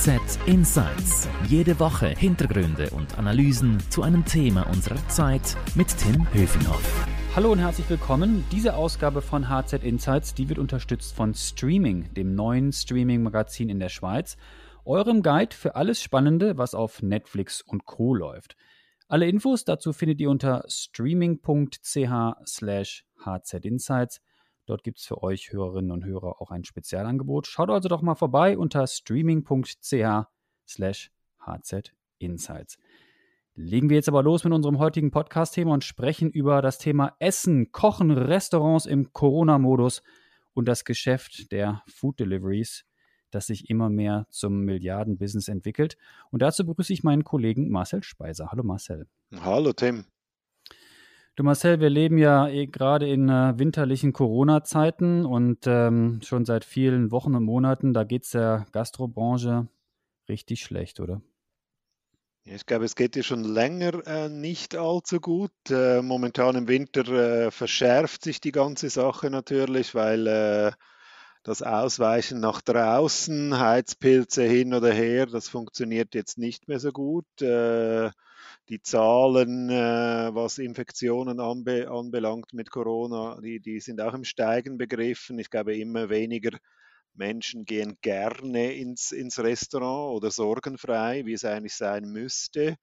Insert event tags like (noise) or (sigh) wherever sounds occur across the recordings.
HZ Insights. Jede Woche Hintergründe und Analysen zu einem Thema unserer Zeit mit Tim Höfinghoff. Hallo und herzlich willkommen. Diese Ausgabe von HZ Insights, die wird unterstützt von Streaming, dem neuen Streaming-Magazin in der Schweiz, eurem Guide für alles Spannende, was auf Netflix und Co. läuft. Alle Infos dazu findet ihr unter streaming.ch slash hzinsights. Dort gibt es für euch Hörerinnen und Hörer auch ein Spezialangebot. Schaut also doch mal vorbei unter streaming.ch slash hzinsights. Legen wir jetzt aber los mit unserem heutigen Podcast-Thema und sprechen über das Thema Essen, Kochen, Restaurants im Corona-Modus und das Geschäft der Food Deliveries, das sich immer mehr zum Milliarden-Business entwickelt. Und dazu begrüße ich meinen Kollegen Marcel Speiser. Hallo Marcel. Hallo Tim. Du Marcel, wir leben ja eh gerade in äh, winterlichen Corona-Zeiten und ähm, schon seit vielen Wochen und Monaten, da geht es der Gastrobranche richtig schlecht, oder? Ich glaube, es geht ja schon länger äh, nicht allzu gut. Äh, momentan im Winter äh, verschärft sich die ganze Sache natürlich, weil äh, das Ausweichen nach draußen, Heizpilze hin oder her, das funktioniert jetzt nicht mehr so gut. Die Zahlen, äh, was Infektionen anbe anbelangt mit Corona, die, die sind auch im Steigen begriffen. Ich glaube, immer weniger Menschen gehen gerne ins, ins Restaurant oder sorgenfrei, wie es eigentlich sein müsste.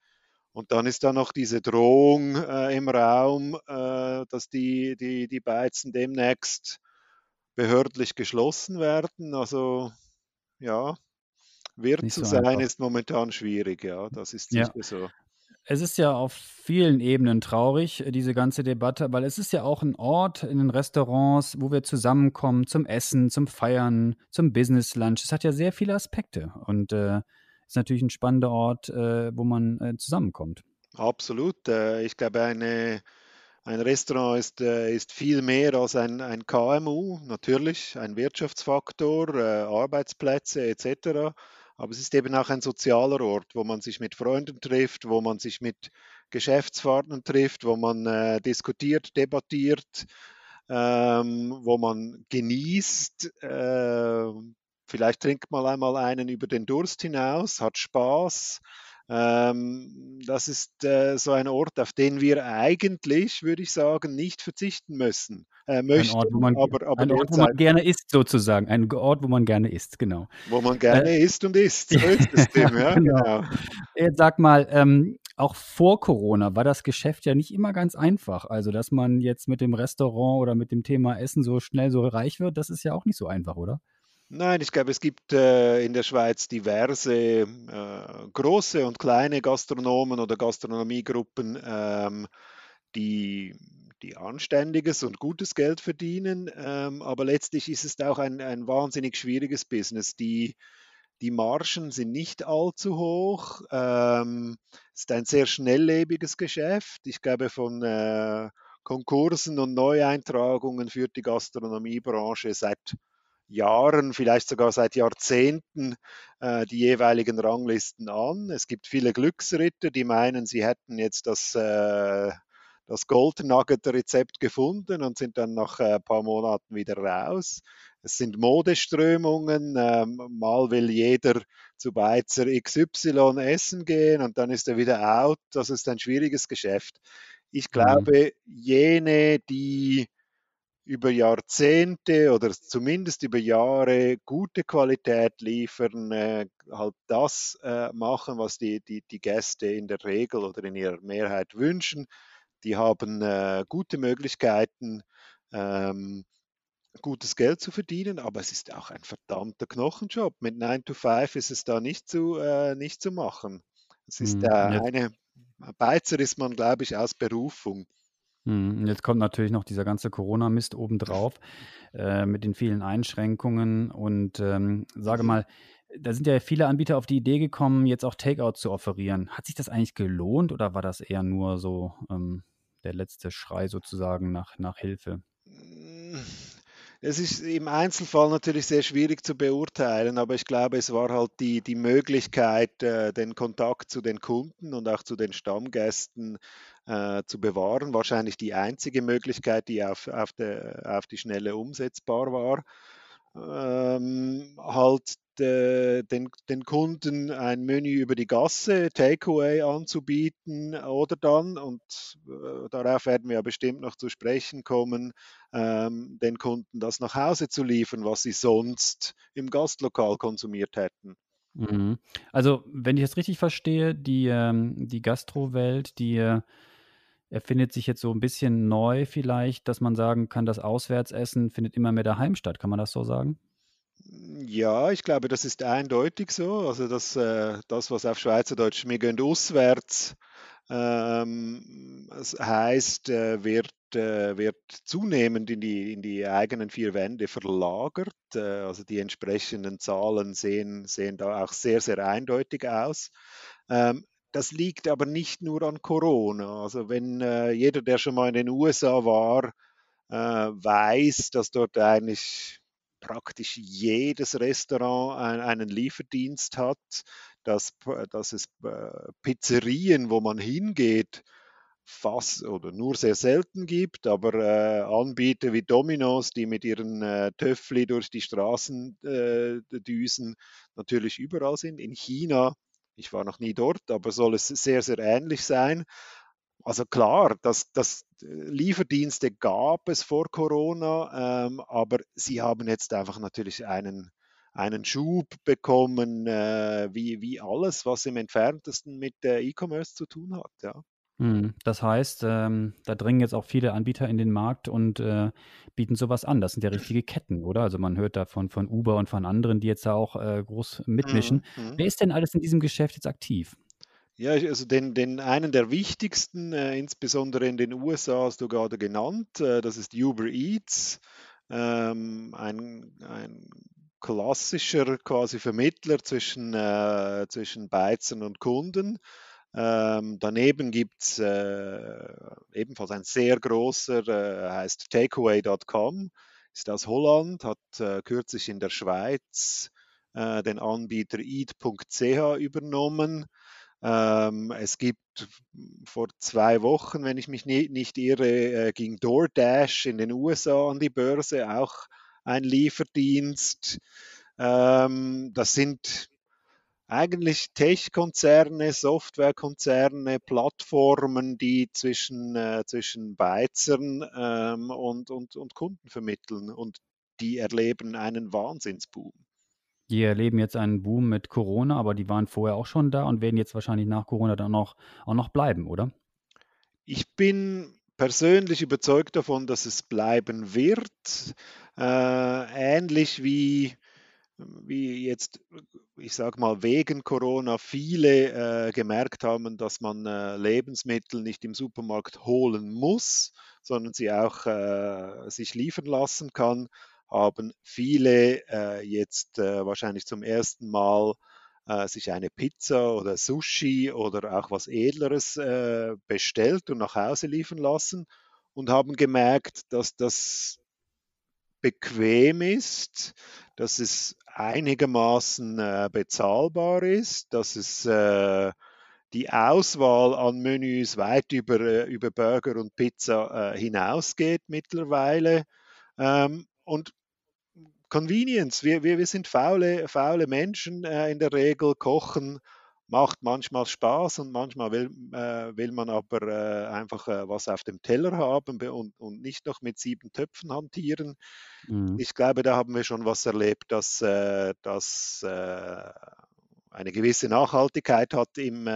Und dann ist da noch diese Drohung äh, im Raum, äh, dass die, die, die Beizen demnächst behördlich geschlossen werden. Also ja, Wirt zu so sein einfach. ist momentan schwierig, ja, das ist sicher ja. so es ist ja auf vielen Ebenen traurig, äh, diese ganze Debatte, weil es ist ja auch ein Ort in den Restaurants, wo wir zusammenkommen zum Essen, zum Feiern, zum Business Lunch. Es hat ja sehr viele Aspekte und äh, ist natürlich ein spannender Ort, äh, wo man äh, zusammenkommt. Absolut. Äh, ich glaube, eine, ein Restaurant ist, äh, ist viel mehr als ein, ein KMU, natürlich ein Wirtschaftsfaktor, Arbeitsplätze etc. Aber es ist eben auch ein sozialer Ort, wo man sich mit Freunden trifft, wo man sich mit Geschäftspartnern trifft, wo man äh, diskutiert, debattiert, ähm, wo man genießt. Äh, vielleicht trinkt man einmal einen über den Durst hinaus, hat Spaß. Ähm, das ist äh, so ein Ort, auf den wir eigentlich, würde ich sagen, nicht verzichten müssen. Äh, möchten, ein Ort, wo man, aber, aber ein Ort, wo man gerne isst, sozusagen. Ein Ort, wo man gerne isst, genau. Wo man gerne äh, isst und isst. So ist das (laughs) Thema, ja, genau. genau. Jetzt sag mal, ähm, auch vor Corona war das Geschäft ja nicht immer ganz einfach. Also, dass man jetzt mit dem Restaurant oder mit dem Thema Essen so schnell so reich wird, das ist ja auch nicht so einfach, oder? Nein, ich glaube, es gibt äh, in der Schweiz diverse äh, große und kleine Gastronomen oder Gastronomiegruppen, ähm, die, die anständiges und gutes Geld verdienen. Ähm, aber letztlich ist es auch ein, ein wahnsinnig schwieriges Business. Die, die Margen sind nicht allzu hoch. Ähm, es ist ein sehr schnelllebiges Geschäft. Ich glaube, von äh, Konkursen und Neueintragungen führt die Gastronomiebranche seit Jahren, vielleicht sogar seit Jahrzehnten äh, die jeweiligen Ranglisten an. Es gibt viele Glücksritter, die meinen, sie hätten jetzt das, äh, das Gold Nugget Rezept gefunden und sind dann nach ein äh, paar Monaten wieder raus. Es sind Modeströmungen. Ähm, mal will jeder zu Beizer XY essen gehen und dann ist er wieder out. Das ist ein schwieriges Geschäft. Ich mhm. glaube, jene, die über Jahrzehnte oder zumindest über Jahre gute Qualität liefern, äh, halt das äh, machen, was die, die, die Gäste in der Regel oder in ihrer Mehrheit wünschen. Die haben äh, gute Möglichkeiten, ähm, gutes Geld zu verdienen, aber es ist auch ein verdammter Knochenjob. Mit 9 to 5 ist es da nicht zu, äh, nicht zu machen. Es ist äh, eine, Beizer ist man, glaube ich, aus Berufung. Mhm, jetzt kommt natürlich noch dieser ganze Corona-Mist obendrauf äh, mit den vielen Einschränkungen und ähm, sage mal, da sind ja viele Anbieter auf die Idee gekommen, jetzt auch Takeout zu offerieren. Hat sich das eigentlich gelohnt oder war das eher nur so ähm, der letzte Schrei sozusagen nach, nach Hilfe? Es ist im Einzelfall natürlich sehr schwierig zu beurteilen, aber ich glaube, es war halt die, die Möglichkeit, äh, den Kontakt zu den Kunden und auch zu den Stammgästen äh, zu bewahren. Wahrscheinlich die einzige Möglichkeit, die auf, auf, der, auf die Schnelle umsetzbar war. Ähm, halt äh, den, den Kunden ein Menü über die Gasse, Takeaway anzubieten oder dann, und äh, darauf werden wir ja bestimmt noch zu sprechen kommen, ähm, den Kunden das nach Hause zu liefern, was sie sonst im Gastlokal konsumiert hätten. Mhm. Also, wenn ich es richtig verstehe, die, ähm, die Gastrowelt, die äh, erfindet sich jetzt so ein bisschen neu vielleicht, dass man sagen kann, das Auswärtsessen findet immer mehr daheim statt. Kann man das so sagen? Ja, ich glaube, das ist eindeutig so. Also das, äh, das was auf Schweizerdeutsch «Wir gehen auswärts» ähm, das heißt, äh, wird, äh, wird zunehmend in die, in die eigenen vier Wände verlagert. Also die entsprechenden Zahlen sehen, sehen da auch sehr, sehr eindeutig aus. Ähm, das liegt aber nicht nur an Corona. Also wenn jeder, der schon mal in den USA war, weiß, dass dort eigentlich praktisch jedes Restaurant ein, einen Lieferdienst hat, dass, dass es äh, Pizzerien, wo man hingeht, fast oder nur sehr selten gibt, aber äh, Anbieter wie Domino's, die mit ihren äh, Töffli durch die Straßen äh, düsen, natürlich überall sind. In China, ich war noch nie dort, aber soll es sehr, sehr ähnlich sein. Also klar, das, das äh, Lieferdienste gab es vor Corona, ähm, aber sie haben jetzt einfach natürlich einen, einen Schub bekommen, äh, wie, wie alles, was im entferntesten mit äh, E-Commerce zu tun hat. Ja. Mhm. Das heißt, ähm, da dringen jetzt auch viele Anbieter in den Markt und äh, bieten sowas an. Das sind ja richtige Ketten, oder? Also man hört davon von Uber und von anderen, die jetzt da auch äh, groß mitmischen. Mhm. mhm. Wer ist denn alles in diesem Geschäft jetzt aktiv? Ja, also den, den einen der wichtigsten, äh, insbesondere in den USA, hast du gerade genannt. Äh, das ist Uber Eats, ähm, ein, ein klassischer quasi Vermittler zwischen, äh, zwischen Beizern und Kunden. Ähm, daneben gibt es äh, ebenfalls ein sehr großer, äh, heißt takeaway.com, ist aus Holland, hat äh, kürzlich in der Schweiz äh, den Anbieter eat.ch übernommen. Ähm, es gibt vor zwei Wochen, wenn ich mich nie, nicht irre, äh, ging DoorDash in den USA an die Börse, auch ein Lieferdienst. Ähm, das sind eigentlich Tech-Konzerne, Softwarekonzerne, Plattformen, die zwischen, äh, zwischen Beizern ähm, und, und, und Kunden vermitteln und die erleben einen Wahnsinnsboom. Die erleben jetzt einen Boom mit Corona, aber die waren vorher auch schon da und werden jetzt wahrscheinlich nach Corona dann auch, auch noch bleiben, oder? Ich bin persönlich überzeugt davon, dass es bleiben wird. Äh, ähnlich wie, wie jetzt, ich sage mal, wegen Corona viele äh, gemerkt haben, dass man äh, Lebensmittel nicht im Supermarkt holen muss, sondern sie auch äh, sich liefern lassen kann haben viele äh, jetzt äh, wahrscheinlich zum ersten Mal äh, sich eine Pizza oder Sushi oder auch was Edleres äh, bestellt und nach Hause liefern lassen und haben gemerkt, dass das bequem ist, dass es einigermaßen äh, bezahlbar ist, dass es äh, die Auswahl an Menüs weit über, über Burger und Pizza hinausgeht mittlerweile. Ähm, und Convenience, wir, wir, wir sind faule, faule Menschen äh, in der Regel, kochen macht manchmal Spaß und manchmal will, äh, will man aber äh, einfach äh, was auf dem Teller haben und, und nicht noch mit sieben Töpfen hantieren. Mhm. Ich glaube, da haben wir schon was erlebt, dass äh, das äh, eine gewisse Nachhaltigkeit hat im,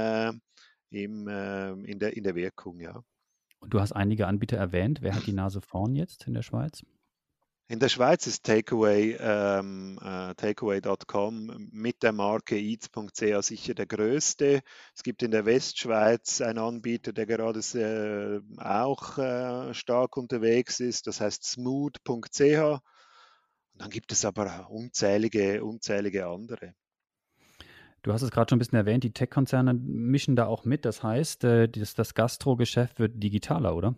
im, in, der, in der Wirkung, ja. Und du hast einige Anbieter erwähnt. Wer hat die (sniffs) Nase vorn jetzt in der Schweiz? In der Schweiz ist Takeaway, ähm, äh, takeaway.com mit der Marke eats.ch sicher der größte. Es gibt in der Westschweiz einen Anbieter, der gerade äh, auch äh, stark unterwegs ist, das heißt smooth.ch. Und dann gibt es aber unzählige, unzählige andere. Du hast es gerade schon ein bisschen erwähnt, die Tech-Konzerne mischen da auch mit. Das heißt, äh, das, das Gastro-Geschäft wird digitaler, oder?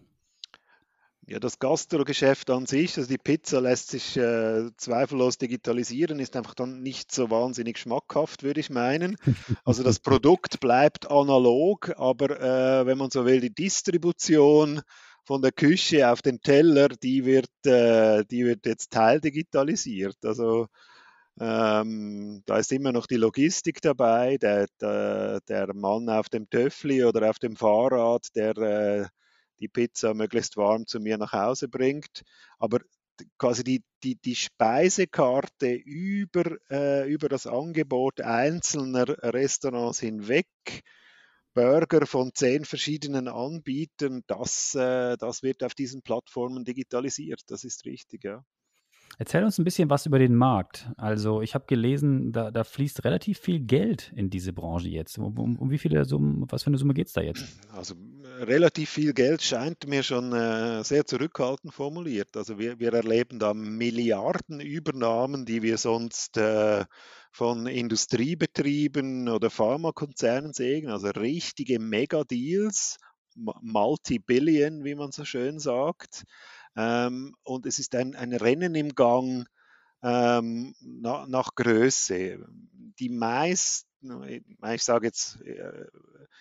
Ja, das Gastro-Geschäft an sich, also die Pizza lässt sich äh, zweifellos digitalisieren, ist einfach dann nicht so wahnsinnig schmackhaft, würde ich meinen. (laughs) Also das Produkt bleibt analog, aber äh, wenn man so will, die Distribution von der Küche auf den Teller, die wird, äh, die wird jetzt teildigitalisiert. Also Ähm, da ist immer noch die Logistik dabei, der, der, der Mann auf dem Töffli oder auf dem Fahrrad, der äh, die Pizza möglichst warm zu mir nach Hause bringt. Aber quasi die, die, die Speisekarte über, äh, über das Angebot einzelner Restaurants hinweg, Burger von zehn verschiedenen Anbietern, das, äh, das wird auf diesen Plattformen digitalisiert. Das ist richtig, ja. Erzähl uns ein bisschen was über den Markt. Also ich habe gelesen, da, da, fließt relativ viel Geld in diese Branche jetzt. Um, um, um wie viele Summen, was für eine Summe geht es da jetzt? Also relativ viel Geld scheint mir schon äh, sehr zurückhaltend formuliert. Also wir, wir, erleben da Milliardenübernahmen, die wir sonst äh, von Industriebetrieben oder Pharmakonzernen sehen. Also richtige Megadeals, Multi-Billion, wie man so schön sagt. Ähm, und es ist ein, ein Rennen im Gang ähm, nach, nach, Größe. Die meisten, ich sage jetzt, äh,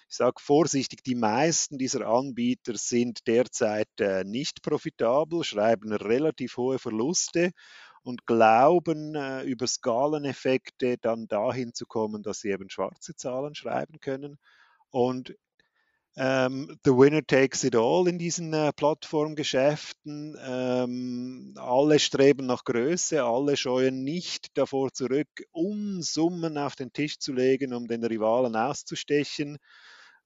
ich sage vorsichtig, die meisten dieser Anbieter sind derzeit äh, nicht profitabel, schreiben relativ hohe Verluste und glauben, äh, über Skaleneffekte dann dahin zu kommen, dass sie eben schwarze Zahlen schreiben können. Und ähm, the winner takes it all in diesen äh, Plattformgeschäften. Ähm, alle streben nach Größe, alle scheuen nicht davor zurück, Unsummen auf den Tisch zu legen, um den Rivalen auszustechen.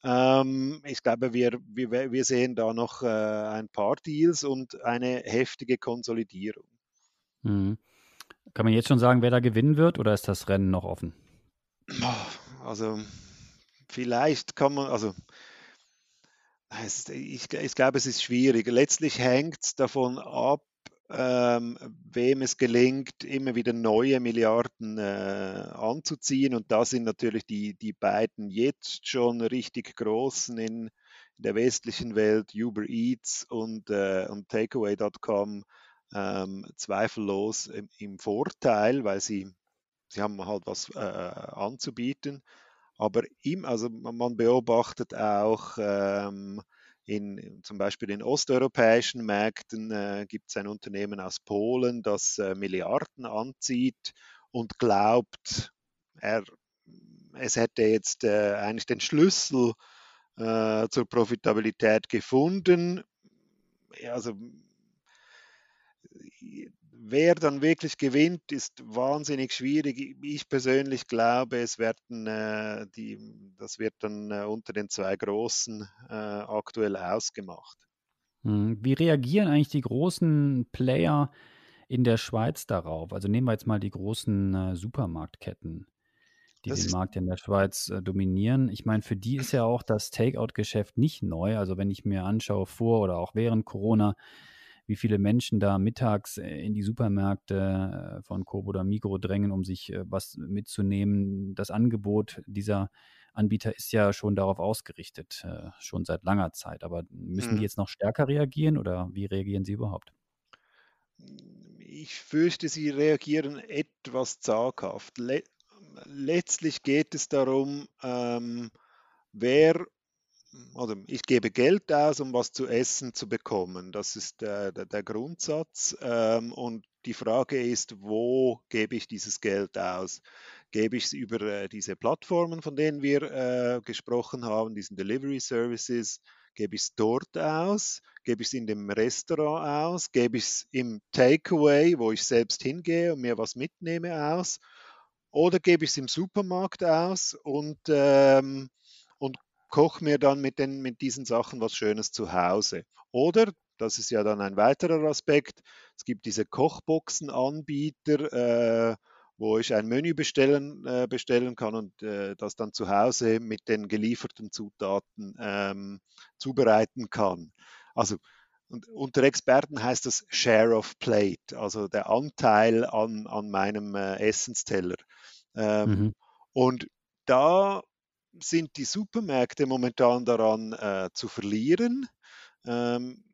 Ähm, ich glaube, wir, wir, wir sehen da noch äh, ein paar Deals und eine heftige Konsolidierung. Mhm. Kann man jetzt schon sagen, wer da gewinnen wird oder ist das Rennen noch offen? Also vielleicht kann man, also ich, ich glaube, es ist schwierig. Letztlich hängt es davon ab, ähm, wem es gelingt, immer wieder neue Milliarden äh, anzuziehen. Und da sind natürlich die, die beiden jetzt schon richtig großen in, der westlichen Welt, Uber Eats und, äh, und Takeaway.com, ähm, zweifellos im, im, Vorteil, weil sie, sie haben halt was äh, anzubieten. Aber im, also man beobachtet auch ähm, in, zum Beispiel in osteuropäischen Märkten äh, gibt es ein Unternehmen aus Polen, das äh, Milliarden anzieht und glaubt, er, es hätte jetzt äh, eigentlich den Schlüssel äh, zur Profitabilität gefunden. Also wer dann wirklich gewinnt, ist wahnsinnig schwierig. Ich persönlich glaube, es werden äh, die, das wird dann äh, unter den zwei Großen äh, aktuell ausgemacht. Hm, wie reagieren eigentlich die großen Player in der Schweiz darauf? Also nehmen wir jetzt mal die großen äh, Supermarktketten, die das den Markt in der Schweiz äh, dominieren. Ich meine, für die ist ja auch das Takeout-Geschäft nicht neu. Also wenn ich mir anschaue, vor oder auch während Corona, wie viele Menschen da mittags äh, in die Supermärkte äh, von Coop oder Migro drängen, um sich äh, was mitzunehmen. Das Angebot dieser Anbieter ist ja schon darauf ausgerichtet, schon seit langer Zeit. Aber müssen die mhm. jetzt noch stärker reagieren oder wie reagieren sie überhaupt? Ich fürchte, sie reagieren etwas zaghaft. Le letztlich geht es darum, ähm, wer oder ich gebe Geld aus, um was zu essen zu bekommen. Das ist der, der, der Grundsatz. Ähm, und die Frage ist, wo gebe ich dieses Geld aus? Gebe ich es über äh, diese Plattformen, von denen wir äh, gesprochen haben, diesen Delivery Services? Gebe ich es dort aus? Gebe ich es in dem Restaurant aus? Gebe ich es im Takeaway, wo ich selbst hingehe und mir was mitnehme, aus? Oder gebe ich es im Supermarkt aus und ähm, koche mir dann mit, den, mit diesen Sachen was Schönes zu Hause. Oder, das ist ja dann ein weiterer Aspekt, es gibt diese Kochboxen-Anbieter, äh, wo ich ein Menü bestellen, äh, bestellen kann und äh, das dann zu Hause mit den gelieferten Zutaten ähm, zubereiten kann. Also und unter Experten heißt das Share of Plate, also der Anteil an, an meinem äh, Essensteller. Ähm, mhm. Und da sind die Supermärkte momentan daran äh, zu verlieren. Ähm,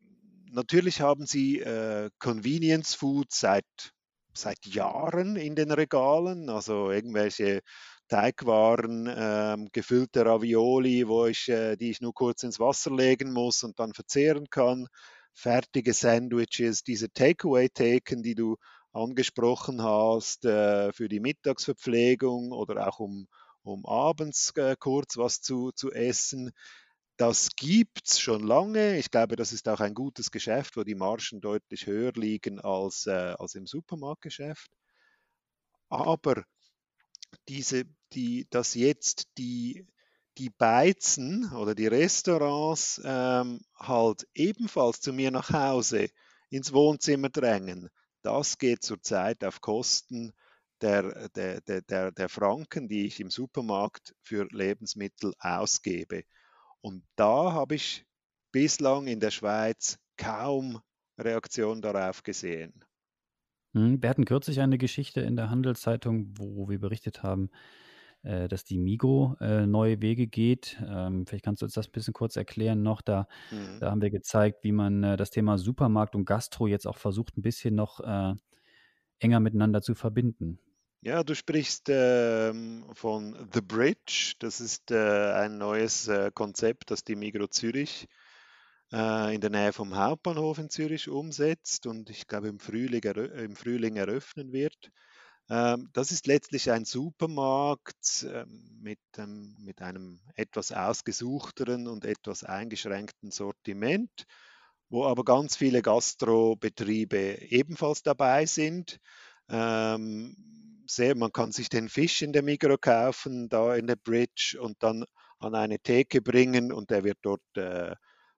natürlich haben sie äh, Convenience Food seit, seit Jahren in den Regalen, also irgendwelche Teigwaren, ähm, gefüllte Ravioli, wo ich, äh, die ich nur kurz ins Wasser legen muss und dann verzehren kann, fertige Sandwiches, diese Takeaway-Theken, die du angesprochen hast, äh, für die Mittagsverpflegung oder auch um, um abends äh, kurz was zu, zu essen. Das gibt es schon lange. Ich glaube, das ist auch ein gutes Geschäft, wo die Margen deutlich höher liegen als, äh, als im Supermarktgeschäft. Aber diese, die, dass jetzt die, die Beizen oder die Restaurants ähm, halt ebenfalls zu mir nach Hause ins Wohnzimmer drängen, das geht zurzeit auf Kosten der, der, der, der Franken, die ich im Supermarkt für Lebensmittel ausgebe. Und da habe ich bislang in der Schweiz kaum Reaktion darauf gesehen. Hm, wir hatten kürzlich eine Geschichte in der Handelszeitung, wo wir berichtet haben, äh, dass die Migro äh, neue Wege geht. Ähm, vielleicht kannst du uns das ein bisschen kurz erklären noch. Da, mhm. da haben wir gezeigt, wie man äh, das Thema Supermarkt und Gastro jetzt auch versucht, ein bisschen noch enger miteinander zu verbinden. Ja, du sprichst ähm, von The Bridge. Das ist äh, ein neues äh, Konzept, das die Migro Zürich äh, in der Nähe vom Hauptbahnhof in Zürich umsetzt und ich glaube im Frühling, im Frühling eröffnen wird. Ähm, das ist letztlich ein Supermarkt ähm, mit, mit einem etwas ausgesuchteren und etwas eingeschränkten Sortiment, wo aber ganz viele Gastrobetriebe ebenfalls dabei sind. Sehr, man kann sich den Fisch in der Mikro kaufen, da in der Bridge und dann an eine Theke bringen und der wird dort äh,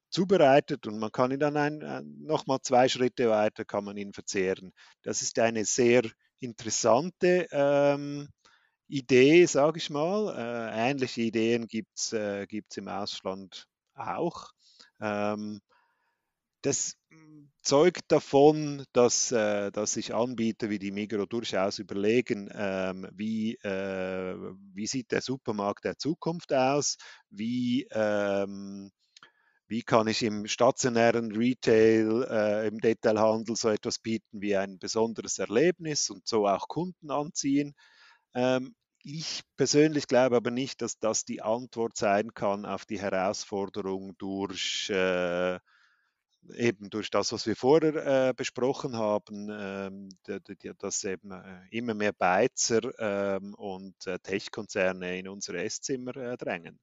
zubereitet und man kann ihn dann ein, äh, nochmal zwei Schritte weiter kann man ihn verzehren. Das ist eine sehr interessante ähm, Idee, sage ich mal. Äh, ähnliche Ideen gibt es äh, im Ausland auch. Ähm, das zeugt davon, dass, äh, dass sich Anbieter wie die Migro durchaus überlegen, ähm, wie, äh, wie sieht der Supermarkt der Zukunft aus, wie ähm, wie kann ich im stationären Retail, äh, im Detailhandel so etwas bieten wie ein besonderes Erlebnis und so auch Kunden anziehen. Ähm, ich persönlich glaube aber nicht, dass das die Antwort sein kann auf die Herausforderung durch äh, eben durch das, was wir vorher äh, besprochen haben, ähm, dass eben äh, immer mehr Beizer ähm, und äh, Tech-Konzerne in unsere Esszimmer äh, drängen.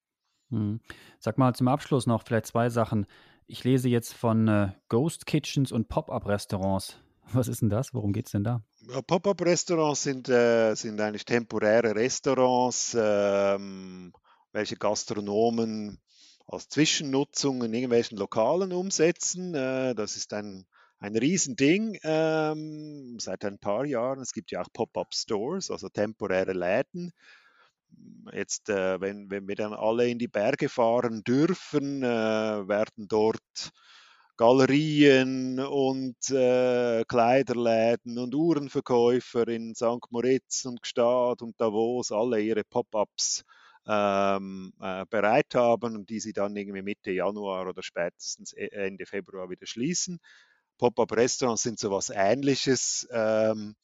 Hm. Sag mal zum Abschluss noch vielleicht zwei Sachen. Ich lese jetzt von äh, Ghost Kitchens und Pop-up-Restaurants. (laughs) Was ist denn das? Worum geht es denn da? Pop-up-Restaurants sind, äh, sind eigentlich temporäre Restaurants, ähm, welche Gastronomen als Zwischennutzung in irgendwelchen Lokalen umsetzen. Äh, das ist ein, ein Riesending ähm, seit ein paar Jahren. Es gibt ja auch Pop-up-Stores, also temporäre Läden jetzt, äh, wenn, wenn wir dann alle in die Berge fahren dürfen, äh, werden dort Galerien und äh, Kleiderläden und Uhrenverkäufer in St. Moritz und Gstaad und Davos alle ihre Pop-ups ähm, äh, bereit haben und die sie dann irgendwie Mitte Januar oder spätestens e-, Ende Februar wieder schließen. Pop-up-Restaurants sind sowas Ähnliches. Ähm,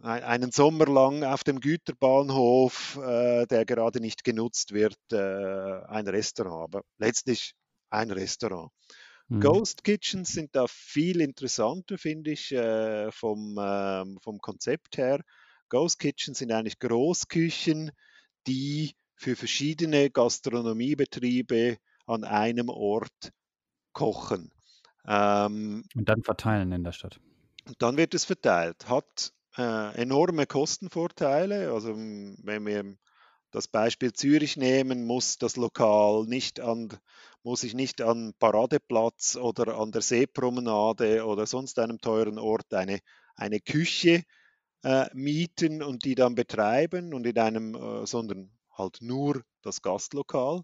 einen Sommer lang auf dem Güterbahnhof, äh, der gerade nicht genutzt wird, äh, ein Restaurant, aber letztlich ein Restaurant. Mhm. Ghost Kitchens sind da viel interessanter, finde ich, äh, vom, ähm, vom Konzept her. Ghost Kitchens sind eigentlich Großküchen, die für verschiedene Gastronomiebetriebe an einem Ort kochen. Ähm, und dann verteilen in der Stadt. Und dann wird es verteilt. Hat äh, enorme Kostenvorteile. Also wenn wir das Beispiel Zürich nehmen, muss das Lokal nicht an, muss ich nicht an Paradeplatz oder an der Seepromenade oder sonst einem teuren Ort eine, eine Küche äh, mieten und die dann betreiben und in einem, äh, sondern halt nur das Gastlokal.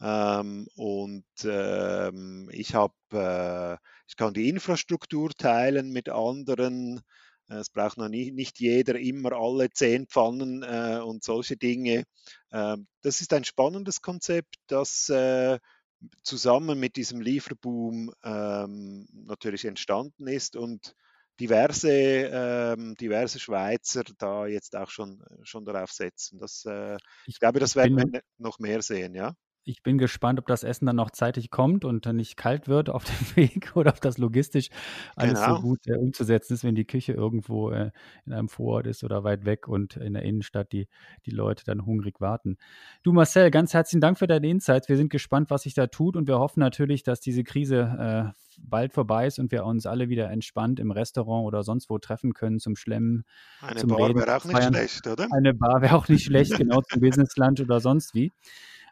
Ähm, und ähm, ich habe, äh, ich kann die Infrastruktur teilen mit anderen äh, es braucht noch nie, nicht jeder immer alle zehn Pfannen äh, und solche Dinge. Äh, das ist ein spannendes Konzept, das äh, zusammen mit diesem Lieferboom ähm, natürlich entstanden ist und diverse, ähm, diverse Schweizer da jetzt auch schon, schon darauf setzen. Das, äh, ich, ich, glaube, das werden wir noch mehr sehen, ja. Ich bin gespannt, ob das Essen dann noch zeitig kommt und dann nicht kalt wird auf dem (laughs) Weg oder ob das logistisch alles genau. so gut äh, umzusetzen ist, wenn die Küche irgendwo äh, in einem Vorort ist oder weit weg und in der Innenstadt die, die Leute dann hungrig warten. Du Marcel, ganz herzlichen Dank für deine Insights. Wir sind gespannt, was sich da tut und wir hoffen natürlich, dass diese Krise äh, bald vorbei ist und wir uns alle wieder entspannt im Restaurant oder sonst wo treffen können zum Schlemmen. Eine zum Bar wäre auch nicht feiern. schlecht, oder? Eine Bar wäre auch nicht schlecht, genau zum (laughs) Business-Lunch oder sonst wie.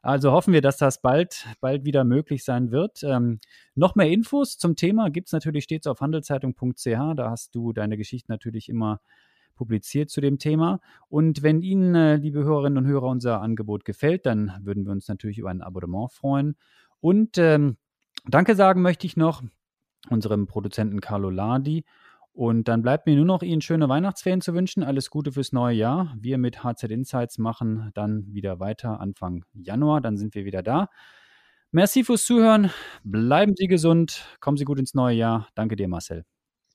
Also hoffen wir, dass das bald, bald wieder möglich sein wird. Ähm, noch mehr Infos zum Thema gibt es natürlich stets auf handelszeitung.ch. Da hast du deine Geschichte natürlich immer publiziert zu dem Thema. Und wenn Ihnen, äh, liebe Hörerinnen und Hörer, unser Angebot gefällt, dann würden wir uns natürlich über ein Abonnement freuen. Und ähm, Danke sagen möchte ich noch unserem Produzenten Carlo Ladi und dann bleibt mir nur noch Ihnen schöne Weihnachtsferien zu wünschen. Alles Gute fürs neue Jahr. Wir mit HZ Insights machen dann wieder weiter Anfang Januar. Dann sind wir wieder da. Merci fürs Zuhören. Bleiben Sie gesund. Kommen Sie gut ins neue Jahr. Danke dir, Marcel.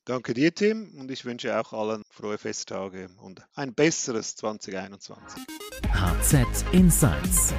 Danke dir, Tim. Und ich wünsche auch allen frohe Festtage und ein besseres 2021. HZ Insights